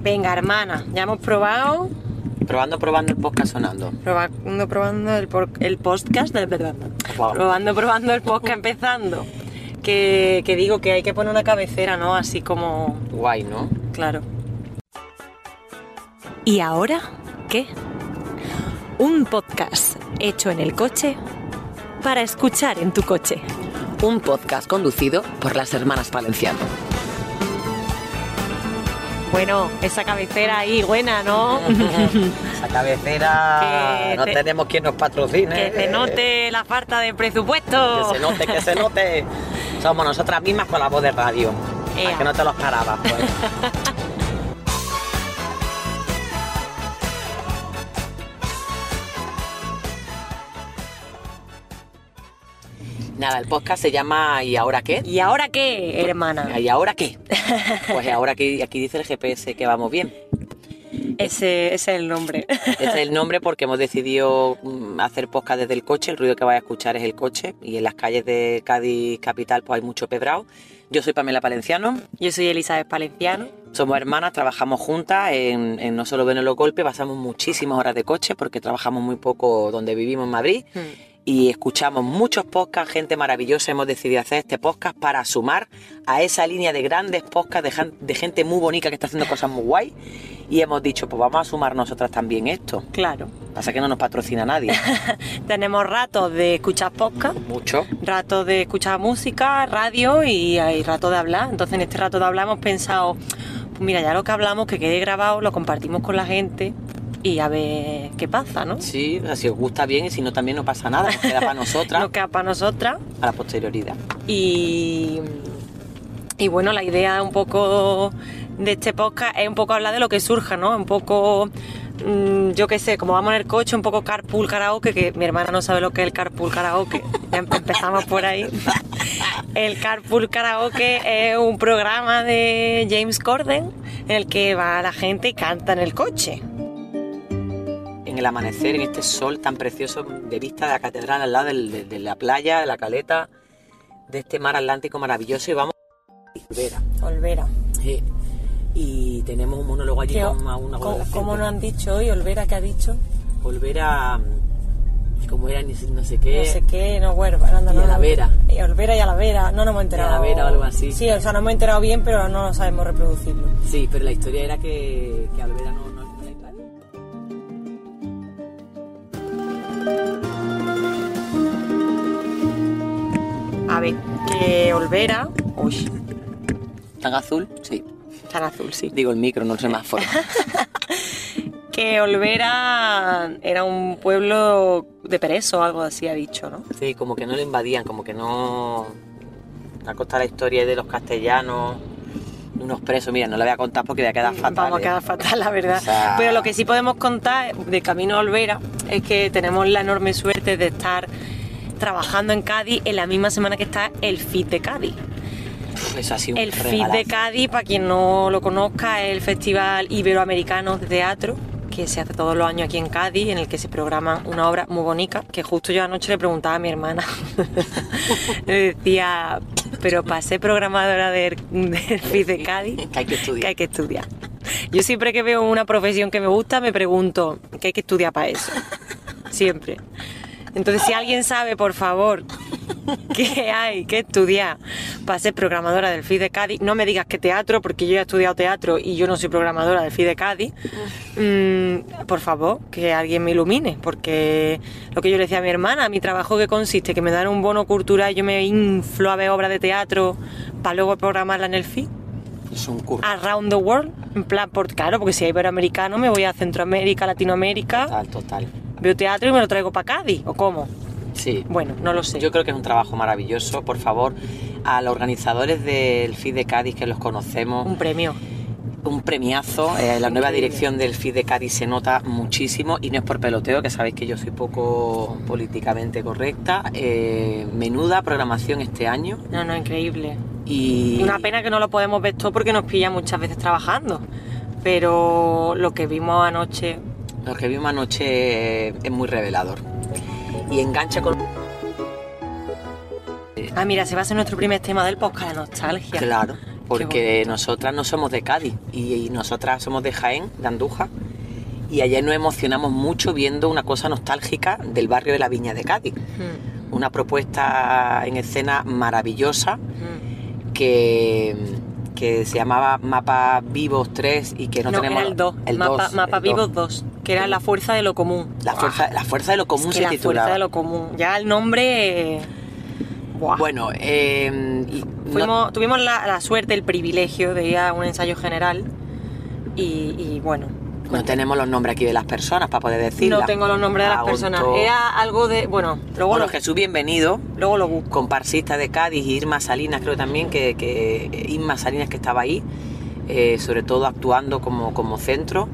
Venga, hermana, ya hemos probado, Probando, probando el podcast sonando. probando, probando el, por- el podcast, Wow. probando, probando el podcast empezando. Que, que digo que hay que poner una cabecera, ¿no? Así como, Guay, ¿no? claro. ¿Y ahora qué? Un podcast hecho en el coche para escuchar en tu coche. Un podcast conducido por las hermanas Palenciano. Bueno, esa cabecera ahí buena, ¿no? Esa cabecera. Que no te- tenemos quien nos patrocine. que se note la falta de Que presupuesto. se note, que se note. Somos nosotras mismas con la voz de radio. Ea. Que no te lo esperabas, pues. Nada, el podcast se llama ¿Y ahora qué? ¿Y ahora qué, hermana? ¿Y ahora qué? Pues ahora que aquí dice el GPS que vamos bien. Ese, ese es el nombre. Este es el nombre porque hemos decidido mm, hacer podcast desde el coche. El ruido que vais a escuchar es el coche. Y en las calles de Cádiz capital pues hay mucho pedrado. Yo soy Pamela Palenciano. Yo soy Elizabeth Palenciano. Somos hermanas, trabajamos juntas en, en No Solo Ven los Golpes. Pasamos muchísimas horas de coche porque trabajamos muy poco donde vivimos en Madrid. Y escuchamos muchos podcasts, gente maravillosa. Hemos decidido hacer este podcast para sumar a esa línea de grandes podcasts de, gente muy bonita que está haciendo cosas muy guay. Y hemos dicho, pues vamos a sumar nosotras también esto. Claro. Pasa que no nos patrocina nadie. Tenemos ratos de escuchar podcast, Mucho. ratos de escuchar música, radio y hay rato de hablar. Entonces en este rato de hablar hemos pensado, pues mira, ya lo que hablamos, que quede grabado, lo compartimos con la gente y a ver qué pasa, ¿no? Sí, si os gusta bien y si no también no pasa nada. Nos queda para nosotras Nos queda para nosotras. a la posterioridad. Y, y bueno, la idea un poco de este podcast es un poco hablar de lo que surja, ¿no? Un poco, mm, yo qué sé, como vamos en el coche, un poco carpool karaoke, que mi hermana no sabe lo que es el carpool karaoke. Ya em- empezamos por ahí. El carpool karaoke es un programa de James Corden en el que va la gente y canta en el coche. En el amanecer, en este sol tan precioso de vista de la catedral al lado del- de, de la playa, de la caleta, de este mar Atlántico maravilloso y vamos a Olvera. Olvera. Sí. Y tenemos un monólogo allí ¿Qué- con una ¿Cómo, cómo nos han dicho hoy? Olvera, ¿qué ha dicho? Olvera, mm, como era, ni no sé qué. no sé qué, no huerva, no, no, Y no, a la no. vera. Y Olvera y a la vera, no nos hemos enterado. Y a la vera o algo así. Sí, o sea, nos hemos enterado bien, pero no sabemos reproducirlo. Sí, pero la historia era que, que a Olvera no, A ver, que Olvera. Uy, ¿Tan azul? Sí. tan azul, sí. Digo el micro, no el semáforo. Que Olvera era un pueblo de preso o algo así, ha dicho, ¿no? Sí, como que no lo invadían, como que no. A costa la historia de los castellanos, unos presos. Mira, no la voy a contar porque voy a quedar fatal. Vamos a ¿eh? quedar fatal, la verdad. O sea- Pero lo que sí podemos contar de camino a Olvera es que tenemos la enorme suerte de estar trabajando en Cádiz en la misma semana que está el FIT de Cádiz. Pff, Eso ha sido un El FIT de. Cádiz, para quien no lo conozca, es el Festival Iberoamericano de Teatro que se hace todos los años aquí en Cádiz, en el que se programa una obra muy bonita, que justo yo anoche le preguntaba a mi hermana, le decía, pero para ser programadora del, del FIT de Cádiz, Que hay que estudiar. que hay que estudiar. Yo siempre que veo una profesión que me gusta, me pregunto, ¿qué hay que estudiar para eso? Siempre. Entonces, si alguien sabe, por favor, qué hay que estudiar para ser programadora del FID de Cádiz, no me digas que teatro, porque yo he estudiado teatro y yo no soy programadora del FID de Cádiz. Mm, por favor, que alguien me ilumine, porque lo que yo le decía a mi hermana, mi trabajo que consiste, que me dan un bono cultural y yo me inflo a ver obras de teatro para luego programarla en el FID Es un curso. around the world, en plan, por, claro, porque si hay iberoamericano me voy a Centroamérica, Latinoamérica, Total, total. Veo teatro y me lo traigo para Cádiz, ¿o cómo? Sí. Bueno, no lo sé. Yo creo que es un trabajo maravilloso. Por favor, a los organizadores del FID de Cádiz que los conocemos, Un premio. un premiazo. eh, la nueva dirección del FID de Cádiz se nota muchísimo y no es por peloteo, que sabéis que yo soy poco políticamente correcta. Eh, menuda programación este año No, no, increíble. y Una pena que no lo podemos ver todo porque nos pilla muchas veces trabajando. Pero lo que vimos anoche, lo que vimos anoche eh, es muy revelador y engancha con ah, mira, se va a ser nuestro primer tema del podcast, la nostalgia. claro. porque nosotras no somos de Cádiz y, y nosotras somos de Jaén, de Andújar. Y ayer nos emocionamos mucho viendo una cosa nostálgica del barrio de la Viña de Cádiz. Mm, Una propuesta en escena maravillosa mm. que, que se llamaba Mapa Vivos 3 y que no, No, tenemos era el 2, el Mapa, 2, Mapa el Vivos 2. 2, que era la fuerza de lo común. La fuerza, la fuerza de lo común Es que se la titulaba. fuerza de lo común. Ya el nombre. eh, Buah. Bueno, eh, y no- Fuimos- tuvimos la, la suerte, el privilegio de ir a un ensayo general y, y bueno. No tenemos los nombres aquí de las personas para poder decirlo. No tengo los nombres de las personas. Era algo de. Bueno, luego, Bueno, lo, Jesús, bienvenido. luego lo busco. comparsista de Cádiz, Irma Salinas, creo también que, que Irma Salinas que estaba ahí, eh, sobre todo actuando como, como centro.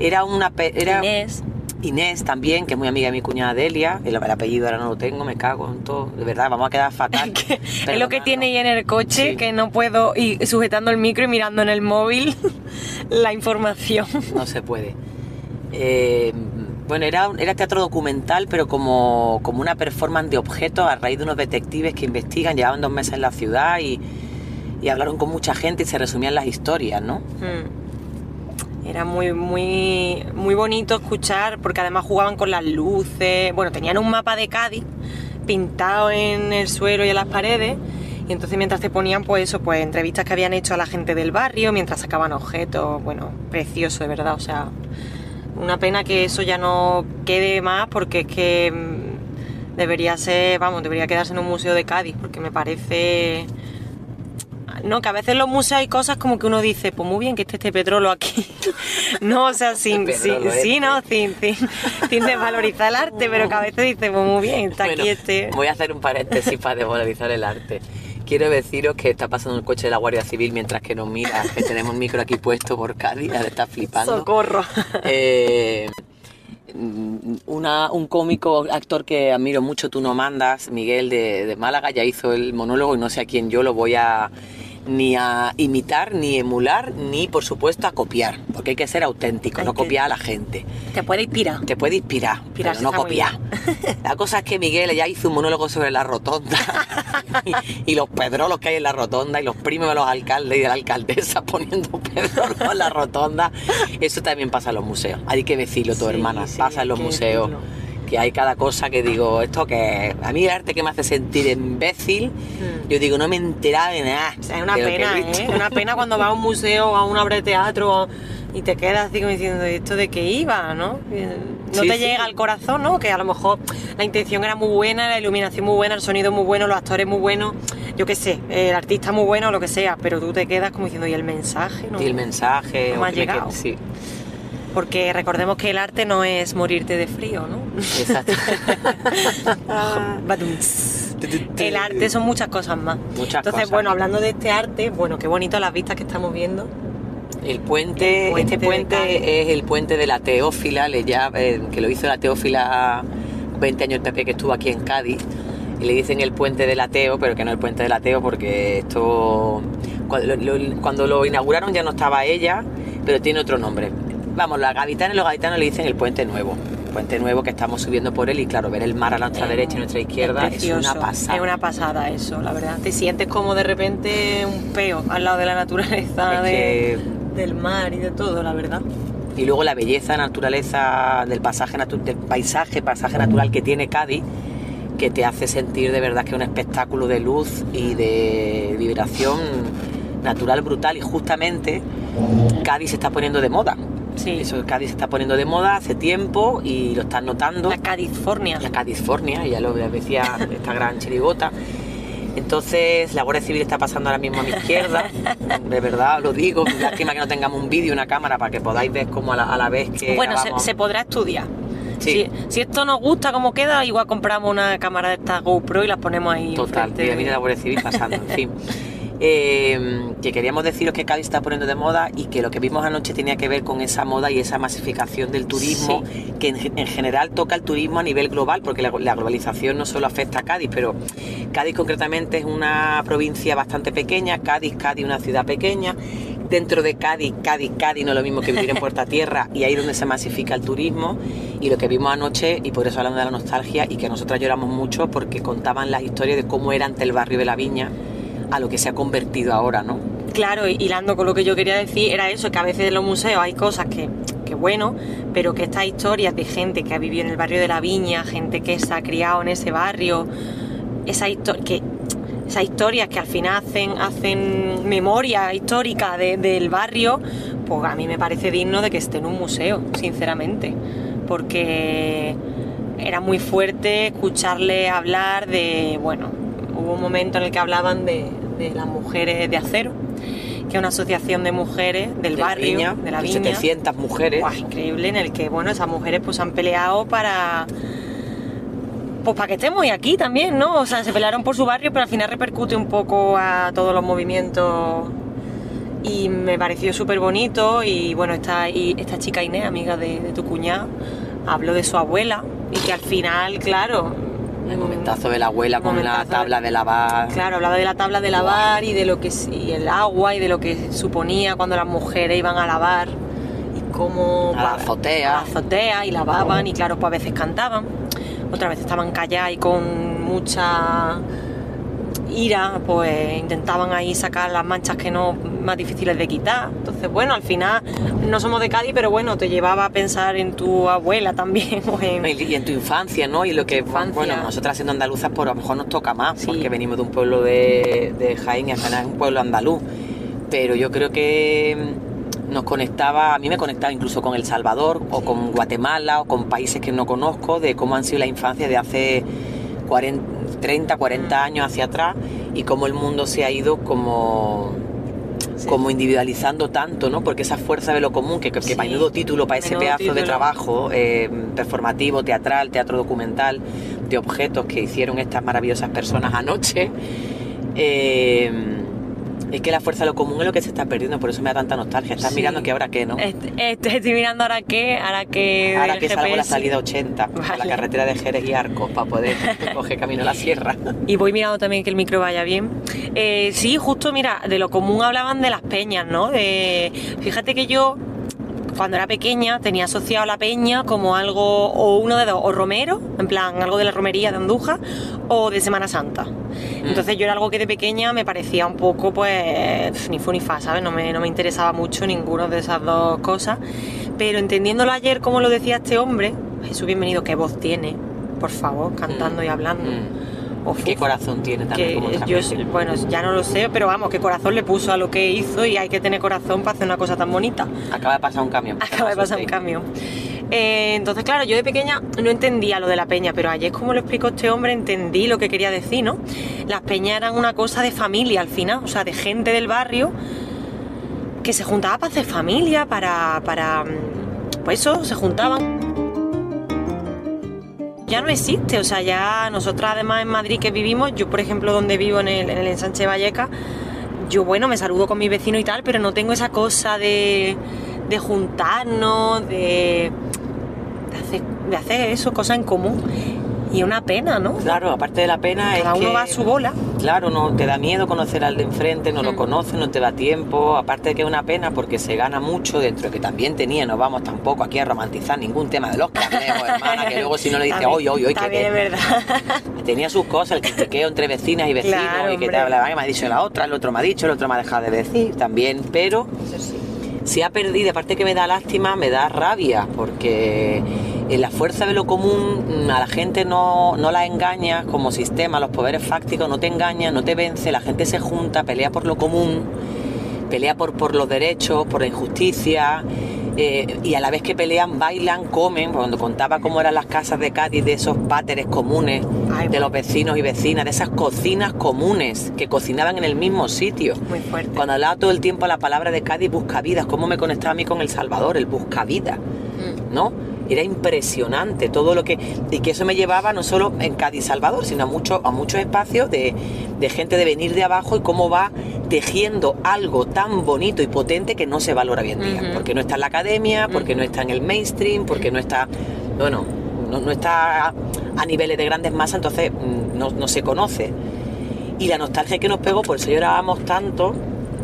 Era una era Inés. Inés también, que es muy amiga de mi cuñada Delia, el, el apellido ahora no lo tengo, me cago en todo, de verdad, vamos a quedar fatal. Es lo que tiene ahí en el coche, Sí. que no puedo ir sujetando el micro y mirando en el móvil la información. No se puede. Eh, bueno, era, era teatro documental, pero como, como una performance de objetos a raíz de unos detectives que investigan, llevaban dos meses en la ciudad y, y hablaron con mucha gente y se resumían las historias, ¿no? Mm. Era muy, muy, muy bonito escuchar, porque además jugaban con las luces. Bueno, tenían un mapa de Cádiz pintado en el suelo y en las paredes. Y entonces mientras te ponían, pues eso, pues entrevistas que habían hecho a la gente del barrio, mientras sacaban objetos, bueno, precioso de verdad. O sea, una pena que eso ya no quede más, porque es que mm, debería ser, vamos, debería quedarse en un museo de Cádiz, porque me parece no, que a veces en los museos hay cosas como que uno dice, pues muy bien que esté este petróleo aquí. no, o sea, sin, Este sin- petróleo sí, este. no, sin, sin, sin desvalorizar el arte, pero que a veces dice, pues muy bien, está Bueno, aquí este. Voy a hacer un paréntesis para desvalorizar el arte. Quiero deciros que está pasando el coche de la Guardia Civil mientras que nos mira, que tenemos un micro aquí puesto por Cádiz, ahora está flipando. Socorro. Eh, una- un cómico, actor que admiro mucho, tú no mandas, Miguel de, de Málaga, ya hizo el monólogo y no sé a quién yo lo voy a ni a imitar, ni emular, ni por supuesto a copiar, porque hay que ser auténtico, Hay no que- copiar a la gente. Te puede inspirar. Te puede inspirar, Inspirarse pero no copiar. La cosa es que Miguel ya hizo un monólogo sobre la rotonda y, y los pedrolos que hay en la rotonda y los primos de los alcaldes y de la alcaldesa poniendo pedrolos en la rotonda. Eso también pasa en los museos. Hay que decirlo todo, Sí, hermana. sí, pasa en los museos. decirlo. Que hay cada cosa que digo, esto que a mí el arte que me hace sentir imbécil, Mm. yo digo, no me he enterado de nada. O sea, es una pena. ¿eh? Una pena cuando vas a un museo o a una obra de teatro y te quedas así como diciendo, ¿esto de qué iba, no? No Sí, te sí. llega al corazón, ¿no? Que a lo mejor la intención era muy buena, la iluminación muy buena, el sonido muy bueno, los actores muy buenos, yo qué sé, el artista muy bueno, lo que sea, pero tú te quedas como diciendo, ¿y el mensaje? No? Y el mensaje. No me ha llegado. sí, Porque recordemos que el arte no es morirte de frío, ¿no? exacto. Badums. El arte son muchas cosas más. Muchas Entonces, cosas. bueno, hablando de este arte, bueno, qué bonito las vistas que estamos viendo. El puente, El puente este puente es el puente de la Teófila, le ya, eh, que lo hizo la Teófila 20 años PP que estuvo aquí en Cádiz. Y le dicen el puente del ateo, pero que no el puente del ateo porque esto... Cuando lo, lo- cuando lo inauguraron ya no estaba ella, pero tiene otro nombre. Vamos, los gaditanos y los gaditanos le dicen el puente nuevo. Puente nuevo que estamos subiendo por él y claro, ver el mar a nuestra derecha y a nuestra izquierda es, una pasada. Es una pasada eso, la verdad. Te sientes como de repente un peo al lado de la naturaleza, Es de- que- del mar y de todo, la verdad. Y luego la belleza, naturaleza del pasaje del paisaje, pasaje natural que tiene Cádiz, que te hace sentir de verdad que es un espectáculo de luz y de vibración natural brutal. Y justamente Cádiz se está poniendo de moda. Sí. Eso Cádiz se está poniendo de moda hace tiempo y lo estás notando. La California. La California, ya lo decía esta gran chirigota. Entonces, la Guardia Civil está pasando ahora mismo a mi izquierda, de verdad lo digo. Lástima que no tengamos un vídeo, una cámara para que podáis ver cómo a la, a la vez que. Bueno, se, podrá estudiar. Sí. Si, si esto nos gusta como queda, igual compramos una cámara de esta GoPro y la ponemos ahí. Total, de- mira la Guardia Civil pasando, en fin. Eh, que queríamos deciros que Cádiz está poniendo de moda y que lo que vimos anoche tenía que ver con esa moda y esa masificación del turismo, que en, en general toca el turismo a nivel global, porque la, la globalización no solo afecta a Cádiz, pero Cádiz concretamente es una provincia bastante pequeña, Cádiz, Cádiz una ciudad pequeña. Dentro de Cádiz, Cádiz, Cádiz no es lo mismo que vivir en Puerta Tierra y ahí es donde se masifica el turismo y lo que vimos anoche y por eso hablando de la nostalgia y que nosotras lloramos mucho porque contaban las historias de cómo era ante el barrio de la Viña a lo que se ha convertido ahora, ¿no? Claro, y hilando con lo que yo quería decir, era eso, que a veces en los museos hay cosas que, que bueno, pero que estas historias de gente que ha vivido en el barrio de la Viña, gente que se ha criado en ese barrio, esa que esas historias que al final hacen, hacen memoria histórica de- del barrio, pues a mí me parece digno de que esté en un museo, sinceramente, porque era muy fuerte escucharle hablar de, bueno, hubo un momento en el que hablaban de, de las mujeres de acero, que es una asociación de mujeres del De barrio, Viña, de la Viña. 700 mujeres. Guau, increíble, en el que, bueno, esas mujeres pues han peleado para... Pues para que estemos aquí también, ¿no? O sea, se pelearon por su barrio, pero al final repercute un poco a todos los movimientos y me pareció súper bonito y bueno, esta, y esta chica Inés, amiga de, de tu cuñado, habló de su abuela y que al final, claro... El momentazo de la abuela con la tabla de lavar. Claro, hablaba de la tabla de lavar y de lo que y el agua y de lo que suponía cuando las mujeres iban a lavar y cómo A la azotea. a la azotea y lavaban y claro, pues a veces cantaban, otras veces estaban calladas y con mucha ira, pues intentaban ahí sacar las manchas que no más difíciles de quitar. Entonces, bueno, al final no somos de Cádiz, pero bueno, te llevaba a pensar en tu abuela también o en Y en tu infancia, ¿no? Y lo que, Infancia. bueno, nosotras siendo andaluzas, pues a lo mejor nos toca más, Sí. porque venimos de un pueblo de, de Jaén y apenas es un pueblo andaluz. Pero yo creo que mm, nos conectaba, a mí me conectaba incluso con El Salvador, o con Guatemala, o con países que no conozco, de cómo han sido la infancia de hace 40, 30, 40 años hacia atrás, y cómo el mundo se ha ido como Sí. como individualizando tanto, ¿no? Porque esa fuerza de lo común, que, que, que Sí. menudo título para ese pedazo de trabajo eh, performativo, teatral, teatro documental, de objetos que hicieron estas maravillosas personas anoche. eh, es que la fuerza de lo común es lo que se está perdiendo, por eso me da tanta nostalgia. Estás Sí. mirando que ahora qué, ¿no? Est- est- Estoy mirando ahora qué, ahora que. Ahora que salgo la salida 80, por la carretera de Jerez y Arcos, para poder coger camino a la sierra. Y voy mirando también que el micro vaya bien. Eh, sí, justo, mira, de lo común hablaban de las peñas, ¿no? De, fíjate que yo, cuando era pequeña, tenía asociado la peña como algo, o uno de dos, o romero, en plan, algo de la romería de Andújar, o de Semana Santa. Entonces yo era algo que de pequeña me parecía un poco, pues, ni fu ni fa, ¿sabes? No me, no me interesaba mucho ninguno de esas dos cosas. Pero entendiéndolo ayer, como lo decía este hombre, Jesús, bienvenido, qué voz tiene, por favor, cantando y hablando. Uf, ¿Qué corazón tiene también como yo, bueno, ya no lo sé, pero vamos, qué corazón le puso a lo que hizo y hay que tener corazón para hacer una cosa tan bonita. Acaba de pasar un camión. Acaba de pasar un camión. Eh, entonces, claro, yo de pequeña no entendía lo de la peña, pero ayer, como lo explicó este hombre, entendí lo que quería decir, ¿no? Las peñas eran una cosa de familia al final, o sea, de gente del barrio que se juntaba para hacer familia, para, para mm, pues eso, se juntaban. Ya no existe, o sea, ya nosotras además en Madrid que vivimos, yo por ejemplo donde vivo en el, en el ensanche Valleca, yo bueno, me saludo con mi vecino y tal, pero no tengo esa cosa de, de juntarnos, de, de, hacer, de hacer eso, cosas en común. Y una pena, ¿no? Claro, aparte de la pena Cada es uno que... va a su bola. Claro, no te da miedo conocer al de enfrente, no lo Mm. conoces, no te da tiempo. Aparte de que es una pena porque se gana mucho dentro de que también tenía, no vamos tampoco aquí a romantizar ningún tema de los cameos, hermana, que luego si no le dices, hoy, hoy, hoy, que verdad. tenía sus cosas, el critiqueo entre vecinas y vecinos, Claro, y que te hablaba, "Ay, me ha dicho la otra, el otro me ha dicho, el otro me ha dejado de decir, también, pero se ha perdido, aparte que me da lástima, me da rabia, porque la fuerza de lo común mm, a la gente no, no la engaña como sistema, los poderes fácticos no te engañan, no te vence, la gente se junta, pelea por lo común, pelea por, por los derechos, por la injusticia. eh, y a la vez que pelean, bailan, comen. Cuando contaba cómo eran las casas de Cádiz, de esos páteres comunes, Ay, de los vecinos y vecinas, de esas cocinas comunes que cocinaban en el mismo sitio. Muy fuerte. Cuando hablaba todo el tiempo la palabra de Cádiz, buscavidas, cómo me conectaba a mí con El Salvador, el buscavidas, Mm. ¿no? Era impresionante todo lo que... Y que eso me llevaba no solo en Cádiz Salvador, sino a, mucho, a muchos espacios de, de gente de venir de abajo y cómo va tejiendo algo tan bonito y potente que no se valora hoy en día. Porque no está en la academia, porque no está en el mainstream, porque no está... Bueno, no, no está a, a niveles de grandes masas, entonces mm, no, no se conoce. Y la nostalgia que nos pegó, por eso llorábamos tanto,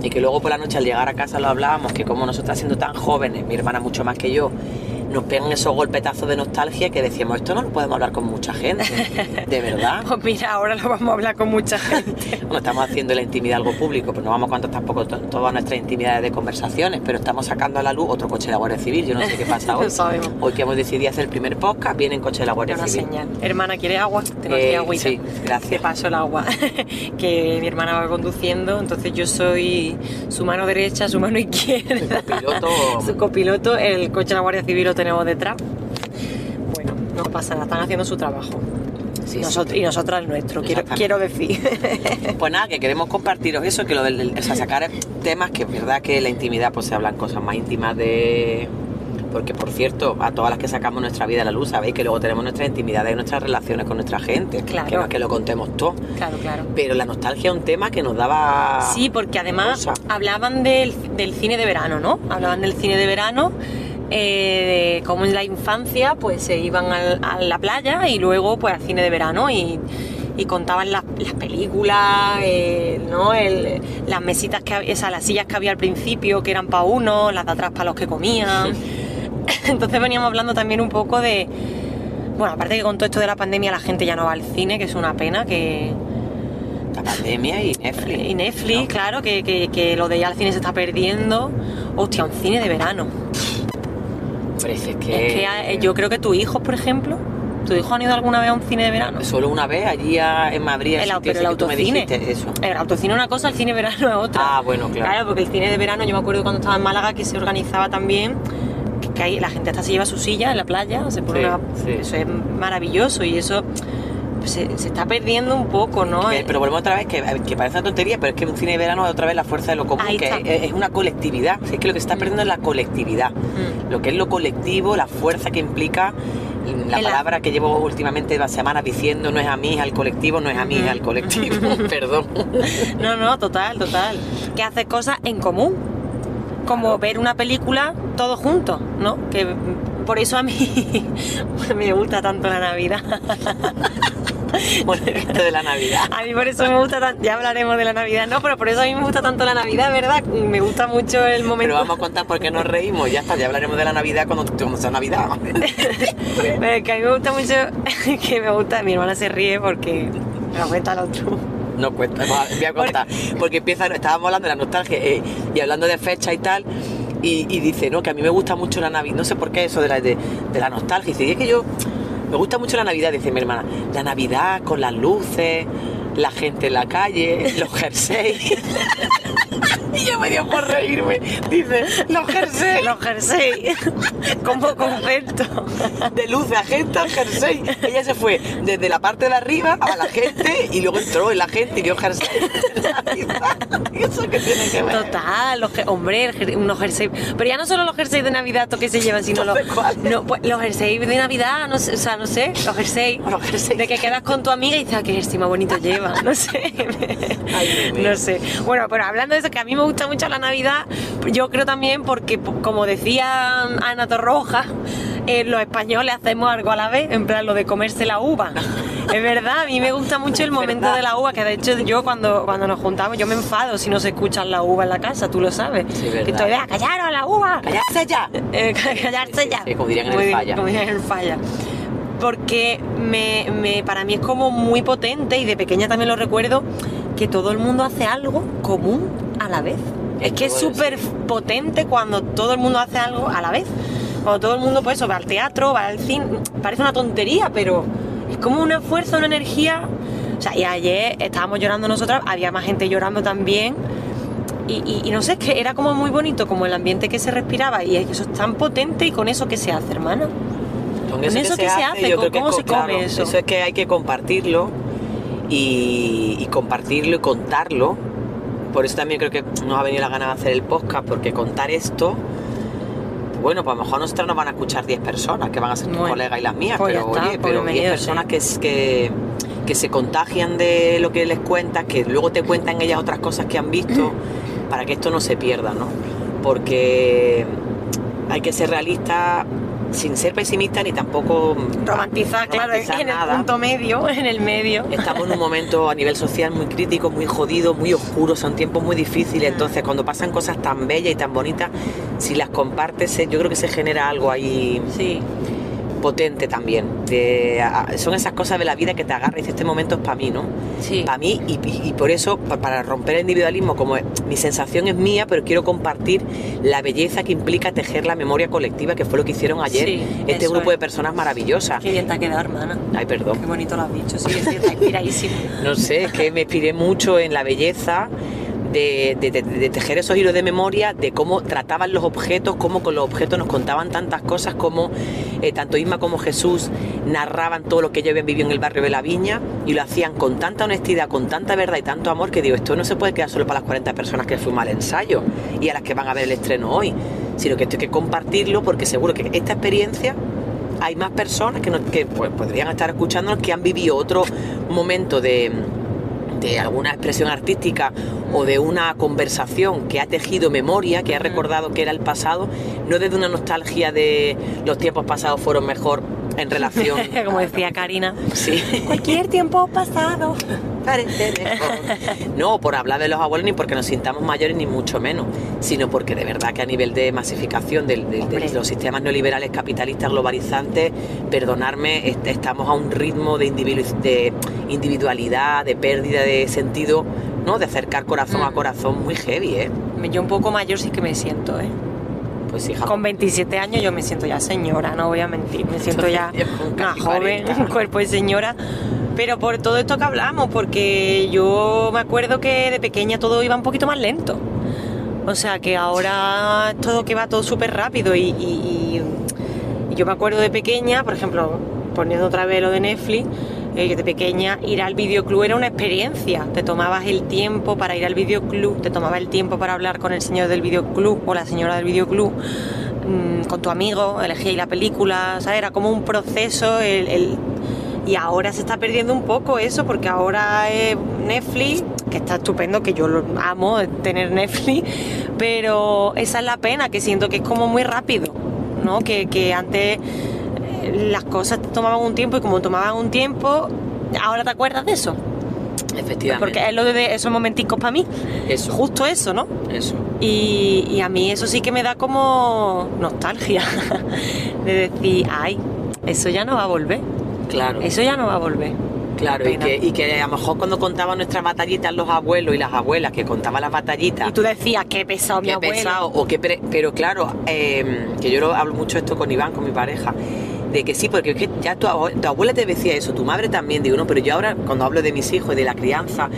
y que luego por la noche al llegar a casa lo hablábamos, que como nosotras siendo tan jóvenes, mi hermana mucho más que yo, nos pegan esos golpetazos de nostalgia que decíamos, esto no lo podemos hablar con mucha gente, de verdad. Pues mira, ahora lo vamos a hablar con mucha gente. bueno, estamos haciendo la intimidad algo público, pues no vamos a contar tampoco todas nuestras intimidades de conversaciones, pero estamos sacando a la luz otro coche de la Guardia Civil, yo no sé qué pasa hoy. sabemos. Hoy que hemos decidido hacer el primer podcast, viene en coche de la Guardia Una Civil. señal. Hermana, ¿quiere agua? Tengo aquí Eh, agüita. sí, gracias. Te paso el agua. que mi hermana va conduciendo, entonces yo soy su mano derecha, su mano izquierda. copiloto. su copiloto, el coche de la Guardia Civil tenemos detrás. Bueno, no pasa nada, están haciendo su trabajo. Sí, Nosotros, sí. y nosotras el nuestro, quiero, quiero decir. Pues nada, que queremos compartiros eso, que lo del, del- o sea, sacar temas que es verdad que en la intimidad pues se hablan cosas más íntimas de... Porque por cierto, a todas las que sacamos nuestra vida a la luz, sabéis que luego tenemos nuestra intimidad y nuestras relaciones con nuestra gente. Claro. Que no es que lo contemos todo. claro, claro. Pero la nostalgia es un tema que nos daba... Sí, porque además cosa. hablaban del, del cine de verano, ¿no? Hablaban del cine de verano, eh, de cómo en la infancia pues se iban al- a la playa y luego pues al cine de verano y, y contaban las, las películas, eh, ¿no? El- las mesitas que había, sea, las sillas que había al principio que eran para uno, las de atrás para los que comían. Entonces veníamos hablando también un poco de... Bueno, aparte que con todo esto de la pandemia la gente ya no va al cine, que es una pena que, La pandemia y Netflix. y Netflix, ¿no? claro, que, que- que lo de ir al cine se está perdiendo. Hostia, un cine de verano. Es que... Es que eh, yo creo que tus hijos, por ejemplo, ¿tus hijos han ido alguna vez a un cine de verano? Solo una vez allí a- en Madrid, El, pero el que tú me autocine. dijiste, eso. El autocine es una cosa, el cine de verano es otra. Ah, bueno, claro. Claro, porque el cine de verano, yo me acuerdo cuando estaba en Málaga que se organizaba también, que, que ahí la gente hasta se lleva su silla en la playa, se pone Sí, una- sí. Eso es maravilloso y eso se, se está perdiendo un poco, ¿no? Pero volvemos otra vez, que, que parece una tontería, pero es que un cine de verano es otra vez la fuerza de lo común, Ahí que es, es una colectividad. Es que lo que se está perdiendo es la colectividad. Mm. Lo que es lo colectivo, la fuerza que implica. La palabra que llevo últimamente las semanas diciendo no es a mí, al colectivo, no es a mí, Ujú. al colectivo. Perdón. No, no, total, total. Que hace cosas en común. Como Claro. ver una película todos juntos, ¿no? Que mm, por eso a mí me gusta tanto la Navidad. Bueno, esto de la Navidad. A mí por eso me gusta tanto, ya hablaremos de la Navidad, no, pero por eso a mí me gusta tanto la Navidad, ¿verdad? Me gusta mucho el momento. Pero vamos a contar por qué nos reímos. Ya está, ya hablaremos de la Navidad cuando, cuando sea Navidad. Pero que a mí me gusta mucho, que me gusta, mi hermana se ríe porque me cuenta el otro. No cuenta, voy a contar. Porque empieza, estábamos hablando de la nostalgia eh, y hablando de fecha y tal. Y, y dice, no, que a mí me gusta mucho la Navidad. No sé por qué eso de la, de, de la nostalgia. Y dice, es que yo me gusta mucho la Navidad, dice mi hermana. La Navidad con las luces, la gente en la calle, los jerseys. y yo me dio por reírme. Dice, los jerseys. Los jersey, como concepto. de luz de agente al jersey. Ella se fue desde la parte de arriba a la gente y luego entró en la gente y vio jersey. ¿Y eso qué tiene que ver? Total, los, hombre, unos jerseys. Pero ya no solo los jerseys de Navidad que se llevan, sino los, no, pues, los jerseys de Navidad, no sé, o sea, no sé, los jerseys. Los jerseys. De que quedas con tu amiga y dices, ah, qué jersey más bonito lleva, no sé. No sé. Bueno, pero hablando de eso, que a mí me gusta mucho la Navidad, yo creo también porque, po- como decía Ana Torroja, eh, los españoles hacemos algo a la vez, en plan lo de comerse la uva. Es verdad, a mí me gusta mucho el momento verdad. de la uva, que de hecho yo cuando, cuando nos juntamos, yo me enfado si no se escuchan la uva en la casa, tú lo sabes. Sí, que estoy, "Vea, callaros la uva. ¡Callarse ya! Eh, callarse ya. Sí, como dirían en el Muy bien, falla. Como dirían en el falla. Porque me, me- para mí es como muy potente y de pequeña también lo recuerdo que todo el mundo hace algo común a la vez. Es que es súper potente cuando todo el mundo hace algo a la vez. Cuando todo el mundo pues, eso, va al teatro, va al cine. Parece una tontería, pero es como una fuerza, una energía. O sea, y ayer estábamos llorando nosotras, había más gente llorando también. Y, y- y no sé, es que era como muy bonito, como el ambiente que se respiraba. Y eso es tan potente y con eso que se hace, hermana. Con eso que se hace, yo ¿cómo- creo que cómo se come claro, eso? Eso es que hay que compartirlo y, y compartirlo y contarlo. Por eso también creo que nos ha venido la gana de hacer el podcast, porque contar esto, bueno, pues a lo mejor nosotros nos van a escuchar 10 personas, que van a ser tus Bueno, colegas y las mías, pues pero está, oye, pues pero 10 bienvenido, personas sí. que, es- que, que se contagian de lo que les cuentas, que luego te cuentan ellas otras cosas que han visto, para que esto no se pierda, ¿no? Porque hay que ser realista sin ser pesimista ni tampoco romantizar, claro, romantizar en el punto medio, en el medio. Estamos en un momento a nivel social muy crítico, muy jodido, muy oscuro, son tiempos muy difíciles. Entonces, cuando pasan cosas tan bellas y tan bonitas, si las compartes, se- yo creo que se genera algo ahí Sí, potente también. De- a- son esas cosas de la vida que te agarra y dices, este momento es para mí, ¿no? sí. Para mí, y, por eso, pa- para romper el individualismo, como mi sensación es mía, pero quiero compartir la belleza que implica tejer la memoria colectiva, que fue lo que hicieron ayer Sí, este grupo es. de personas maravillosas. Qué bien te ha quedado, hermana. Ay, perdón. Qué bonito lo has dicho, sí, sí, está inspiradísimo. No sé, es que me inspiré mucho en la belleza de, tejer esos hilos de memoria, de cómo trataban los objetos, cómo con los objetos nos contaban tantas cosas, como eh, tanto Isma como Jesús narraban todo lo que ellos habían vivido en el barrio de la Viña y lo hacían con tanta honestidad, con tanta verdad y tanto amor que digo, esto no se puede quedar solo para las 40 personas que fuimos al ensayo y a las que van a ver el estreno hoy, sino que esto hay que compartirlo porque seguro que esta experiencia hay más personas que, nos- que pues, podrían estar escuchándonos que han vivido otro momento de, de alguna expresión artística o de una conversación que ha tejido memoria, que ha recordado que era el pasado, no desde una nostalgia de los tiempos pasados fueron mejor en relación. Como decía Karina. Sí. Cualquier tiempo pasado. Parece mejor. No por hablar de los abuelos ni porque nos sintamos mayores ni mucho menos, sino porque de verdad que a nivel de masificación de, los sistemas neoliberales capitalistas globalizantes, perdonarme, est- estamos a un ritmo de, individu- de individualidad, de pérdida de sentido, ¿no? De acercar corazón a Mm. corazón muy heavy, ¿eh? Yo un poco mayor sí que me siento, ¿eh? Pues hija, Con 27 años yo me siento ya señora, no voy a mentir, me siento ya una joven, 40. un cuerpo de señora. Pero por todo esto que hablamos, porque yo me acuerdo que de pequeña todo iba un poquito más lento. O sea que ahora es todo que va todo súper rápido y, y- y yo me acuerdo de pequeña, por ejemplo, poniendo otra vez lo de Netflix, eh, que de pequeña ir al videoclub era una experiencia. Te tomabas el tiempo para ir al videoclub, te tomabas el tiempo para hablar con el señor del videoclub o la señora del videoclub, mm, con tu amigo, elegíais la película, ¿sabes? Era como un proceso el- y ahora se está perdiendo un poco eso, porque ahora es Netflix, que está estupendo, que yo lo amo tener Netflix, pero esa es la pena, que siento que es como muy rápido, ¿no? Que, que antes eh, las cosas tomaban un tiempo y como tomaban un tiempo, ahora te acuerdas de eso. efectivamente. Porque es lo de esos momenticos para mí, Eso, justo eso, ¿no? eso. Y, y a mí eso sí que me da como nostalgia, de decir, ay, eso ya no va a volver, Claro. eso ya no va a volver. Claro, y que, y que a lo mejor cuando contaban nuestras batallitas los abuelos y las abuelas que contaban las batallitas Y tú decías, qué pesado mi pesado o qué pre- pero claro eh, que yo lo hablo mucho esto con Iván con mi pareja de que sí porque es que ya tu, tu abuela te decía eso tu madre también digo no pero yo ahora cuando hablo de mis hijos y de la crianza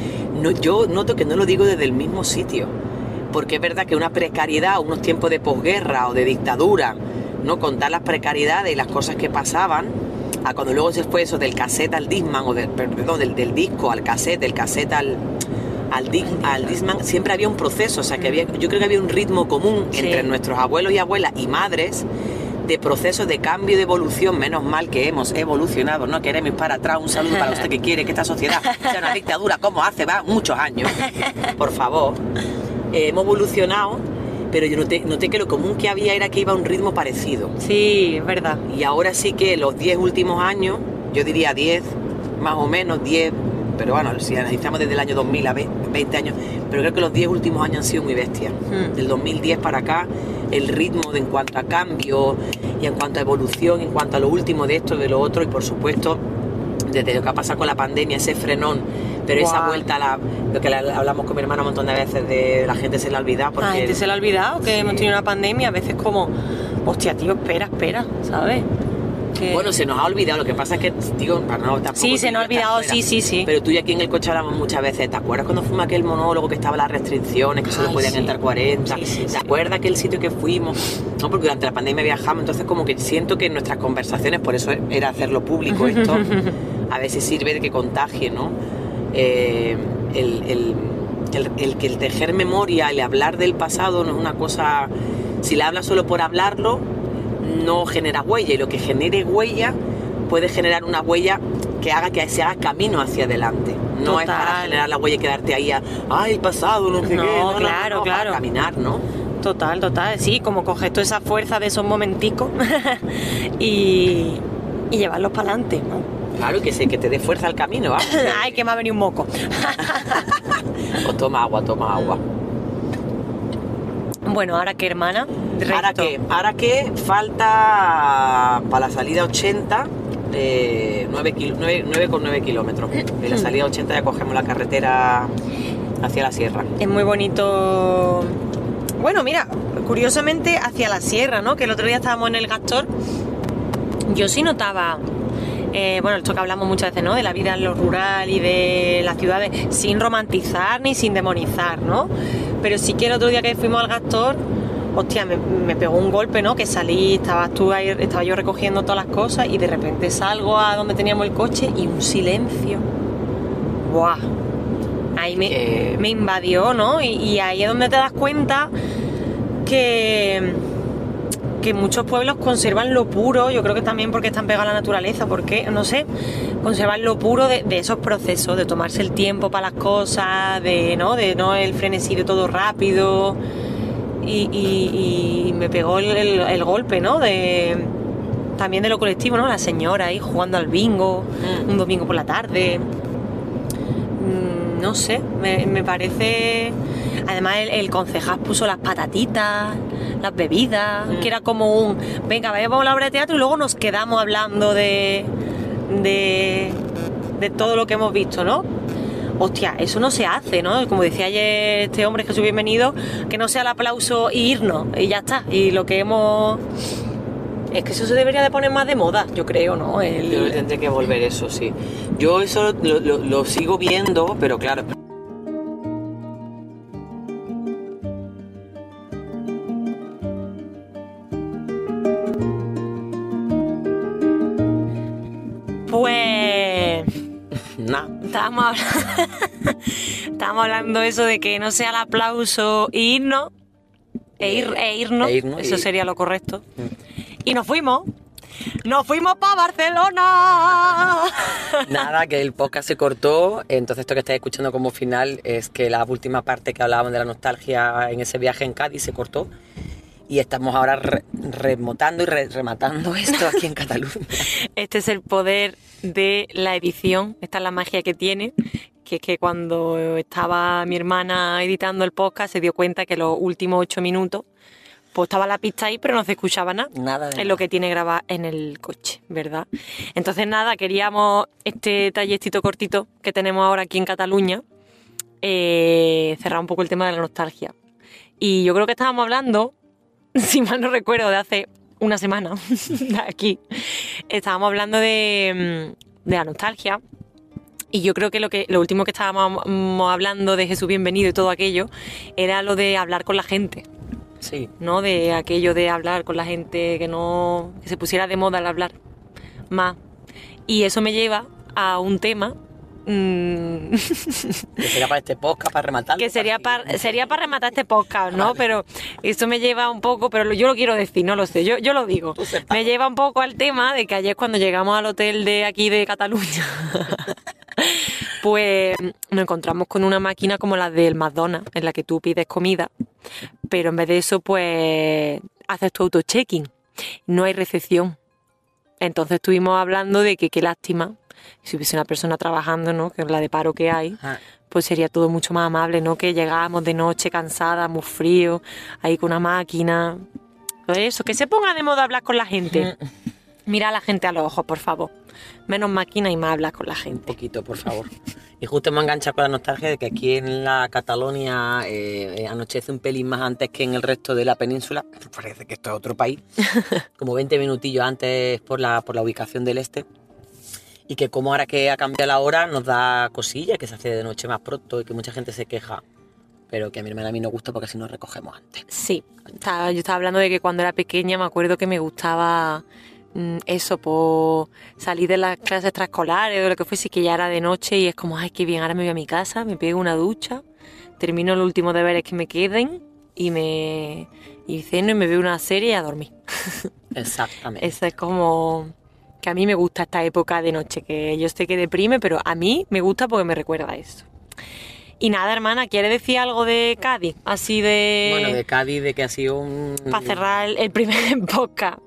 no, yo noto que no lo digo desde el mismo sitio porque es verdad que una precariedad unos tiempos de posguerra o de dictadura no contar las precariedades y las cosas que pasaban a cuando luego se fue eso del cassette al Disman o del, perdón, del, del disco al cassette del cassette al al, al Discman siempre había un proceso, o sea que había, yo creo que había un ritmo común Sí. entre nuestros abuelos y abuelas y madres de procesos de cambio y de evolución, menos mal que hemos evolucionado, no queremos ir para atrás, un saludo para usted que quiere que esta sociedad sea una dictadura como hace va muchos años, por favor. Eh, hemos evolucionado, pero yo noté, noté que lo común que había era que iba a un ritmo parecido. Sí, es verdad. Y ahora sí que los 10 últimos años, yo diría 10, más o menos 10, pero bueno, si analizamos desde el año 2000 a ve- 20 años, pero creo que los 10 últimos años han sido muy bestias. Mm. Del 2010 para acá, el ritmo de, en cuanto a cambio y en cuanto a evolución, en cuanto a lo último de esto y de lo otro, y por supuesto, desde lo que ha pasado con la pandemia, ese frenón, pero esa vuelta a la, lo que la- hablamos con mi hermana un montón de veces, de la gente se la ha olvidado, porque la gente se le ha olvidado que Sí. hemos tenido una pandemia, a veces como, hostia, tío, espera, espera, ¿sabes? Que- Bueno, se nos ha olvidado, lo que pasa es que, digo, para no tampoco Sí, se nos ha olvidado, sí, sí, sí. Pero tú y aquí en el coche hablamos muchas veces, ¿te acuerdas cuando fuimos aquel monólogo que estaba las restricciones, que solo Ay, podían sí. entrar 40? Sí, sí, ¿Te acuerdas aquel sitio que fuimos? No, porque durante la pandemia viajamos, entonces como que siento que en nuestras conversaciones, por eso era hacerlo público esto, a si sirve de que contagie, ¿no? Eh, el, el- el- el que el tejer memoria, el hablar del pasado no es una cosa, si la hablas solo por hablarlo, no genera huella y lo que genere huella puede generar una huella que haga que se haga camino hacia adelante. No es para generar la huella y quedarte ahí a, ay, pasado, no sé No, qué. claro, para claro. caminar, ¿no? Total, total, sí, como coges toda esa fuerza de esos momenticos y, y llevarlos para adelante, ¿no? Claro, que, se, que te dé fuerza al camino, ¿ah? Ay, que me ha venido un moco. O toma agua, toma agua. Bueno, ahora qué, hermana. Ahora que, ahora que falta para la salida 80, eh, 9, kil- 9 9,9 kilómetros. En la salida 80 ya cogemos la carretera hacia la sierra. Es muy bonito. Bueno, mira, curiosamente hacia la sierra, ¿no? Que el otro día estábamos en el Gastor. Yo sí notaba. Eh, bueno, esto que hablamos muchas veces, ¿no? De la vida en lo rural y de las ciudades, sin romantizar ni sin demonizar, ¿no? Pero sí que el otro día que fuimos al Gastor, hostia, me, me pegó un golpe, ¿no? Que salí, estabas tú ahí, estaba yo recogiendo todas las cosas y de repente salgo a donde teníamos el coche y un silencio. ¡Buah! Ahí me, Que- me invadió, ¿no? Y, y ahí es donde te das cuenta que, que muchos pueblos conservan lo puro, yo creo que también porque están pegados a la naturaleza, porque, no sé, conservan lo puro de, de esos procesos, de tomarse el tiempo para las cosas, de no, de no el frenesí de todo rápido. Y, y- y me pegó el, el- el golpe, ¿no? De, también de lo colectivo, ¿no? La señora ahí jugando al bingo, Mm. un domingo por la tarde. Mm, No sé, me, me parece. Además, el, el concejal puso las patatitas, las bebidas, que era como un. Venga, vayamos a la obra de teatro y luego nos quedamos hablando de. de. de todo lo que hemos visto, ¿no? Hostia, eso no se hace, ¿no? Como decía ayer este hombre Jesús Bienvenido, que no sea el aplauso y irnos, y ya está. Y lo que hemos. Es que eso se debería de poner más de moda, yo creo, ¿no? El- Yo tendré que volver eso, sí. Yo eso lo sigo viendo, pero claro. Estábamos hablando, estábamos hablando eso de que no sea el aplauso e irnos. E, ir, e irnos. E irnos eso y- sería lo correcto. Y nos fuimos. ¡Nos fuimos para Barcelona! Nada, que el podcast se cortó, entonces esto que estáis escuchando como final es que la última parte que hablábamos de la nostalgia en ese viaje en Cádiz se cortó y estamos ahora re- remotando y re- rematando esto aquí en Cataluña. Este es el poder de la edición. Esta es la magia que tiene. Que es que cuando estaba mi hermana editando el podcast se dio cuenta que los últimos ocho minutos pues estaba la pista ahí pero no se escuchaba nada. Nada de Es lo que tiene grabar en el coche, ¿verdad? Entonces nada, queríamos este tallecito cortito que tenemos ahora aquí en Cataluña eh, cerrar un poco el tema de la nostalgia. Y yo creo que estábamos hablando, si mal no recuerdo, de hace una semana, aquí, estábamos hablando de, mm, de la nostalgia. Y yo creo que lo, que lo último que estábamos hablando de Jesús Bienvenido y todo aquello era lo de hablar con la gente. Sí, ¿no? De aquello de hablar con la gente, que no. que se pusiera de moda el hablar más. Y eso me lleva a un tema. Mm, que sería para este podcast, para rematar. que sería para sería para rematar este podcast, ¿no? Pero esto me lleva un poco, pero yo lo quiero decir, no lo sé, yo, yo lo digo. Me lleva un poco al tema de que ayer cuando llegamos al hotel de aquí de Cataluña, pues nos encontramos con una máquina como la del McDonald's, en la que tú pides comida, pero en vez de eso, pues haces tu auto-checking. No hay recepción. Entonces estuvimos hablando de que qué lástima si hubiese una persona trabajando, ¿no? Que es la de paro que hay pues sería todo mucho más amable, ¿no? Que llegábamos de noche cansada, muy frío, ahí con una máquina. Pues eso, que se ponga de moda hablar con la gente. Mira a la gente a los ojos, por favor. Menos máquina y más hablar con la un gente. poquito, por favor. Y justo me engancha con la nostalgia de que aquí en la Catalonia eh, eh, anochece un pelín más antes que en el resto de la península. Parece que esto es otro país. Como 20 minutillos antes por la, por la ubicación del este. Y que como ahora que ha cambiado la hora nos da cosilla, que se hace de noche más pronto y que mucha gente se queja. Pero que a mi hermana a mí no gusta porque así nos recogemos antes. Sí, yo estaba hablando de que cuando era pequeña me acuerdo que me gustaba mm, eso, por salir de las clases extraescolares o lo que fuese, que ya era de noche y es como, ay, qué bien, ahora me voy a mi casa, me pego una ducha, termino los últimos deberes que me queden y me y ceno y me veo una serie y a dormir. Exactamente. Eso es como que a mí me gusta esta época de noche, que yo sé que deprime, pero a mí me gusta porque me recuerda a eso. Y nada, hermana, ¿quiere decir algo de Cádiz? Así de... Bueno, de Cádiz, de que ha sido un... Para cerrar el, primer podcast.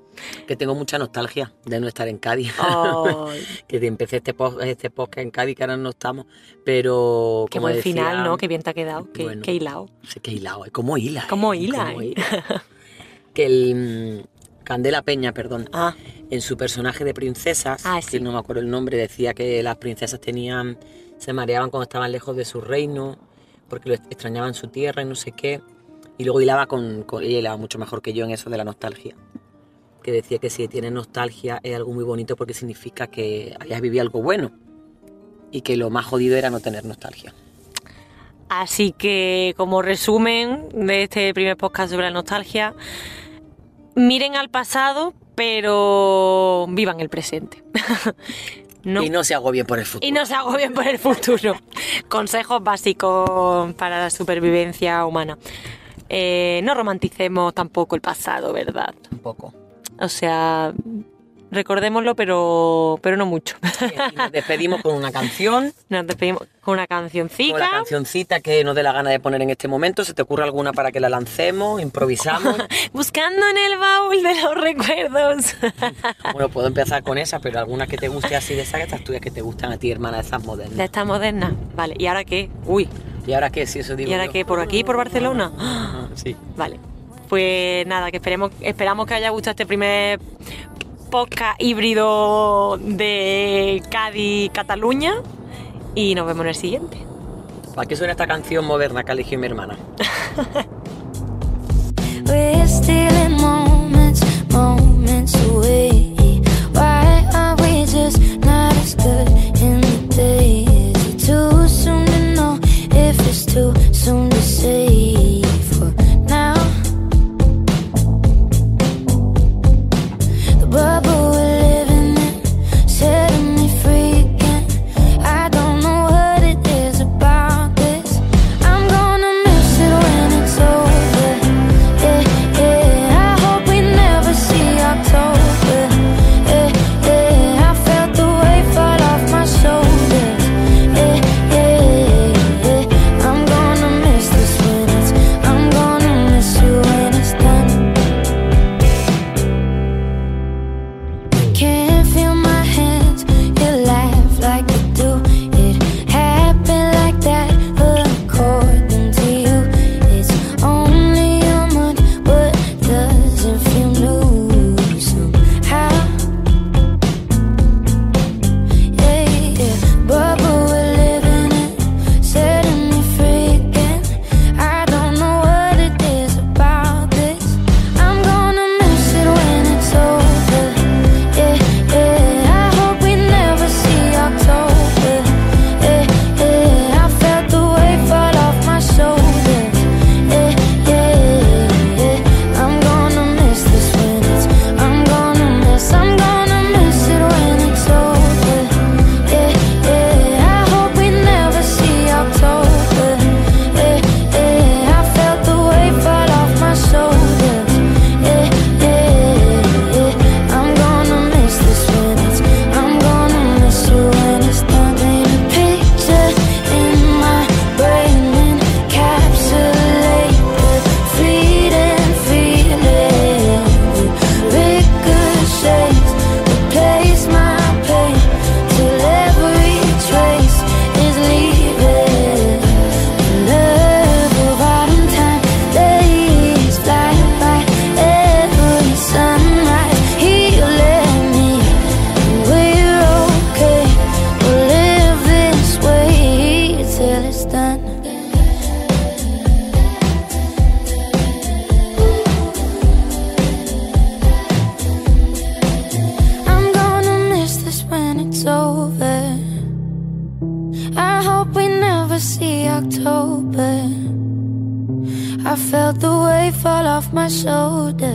Que tengo mucha nostalgia de no estar en Cádiz. Ay. que empecé este, post, este podcast en Cádiz, que ahora no estamos. Pero. Qué como buen decía- final, ¿no? Qué bien te ha quedado. Qué, Bueno. qué hilado. Sí, que hilado, ¿cómo hila? ¿Cómo eh? hila, ¿Cómo eh? hila? que el. Candela Peña, perdón. Ah, En su personaje de princesas, Ah, que sí. no me acuerdo el nombre, decía que las princesas tenían. se mareaban cuando estaban lejos de su reino, porque lo extrañaban su tierra y no sé qué. Y luego hilaba con, con- ella hilaba mucho mejor que yo en eso de la nostalgia. Que decía que si tienes nostalgia es algo muy bonito porque significa que hayas vivido algo bueno. Y que lo más jodido era no tener nostalgia. Así que como resumen de este primer podcast sobre la nostalgia, miren al pasado, pero vivan el presente. no, Y no se agobien por el futuro. y no se agobien por el futuro. Consejos básicos para la supervivencia humana. Eh, no romanticemos tampoco el pasado, ¿verdad? Tampoco. O sea, recordémoslo, pero, pero no mucho. Y nos despedimos con una canción. Nos despedimos con una cancioncita. Con la cancioncita que nos dé la gana de poner en este momento. ¿Se te ocurre alguna para que la lancemos? ¿Improvisamos? Buscando en el baúl de los recuerdos. bueno, puedo empezar con esa, pero alguna que te guste así de esas, estas tuyas que te gustan a ti, hermana, de esas de modernas. esta moderna. Vale, ¿y ahora qué? Uy, ¿Y ahora qué? Si eso digo ¿y ahora yo. qué? ¿Por aquí, por Barcelona? Ah, Sí. Vale. Pues nada, que esperemos, esperamos que haya gustado este primer podcast híbrido de Cádiz, Cataluña. Y nos vemos en el siguiente. ¿Para qué suena esta canción moderna que elegido mi hermana? Moments away. Why are we just not as good 手的。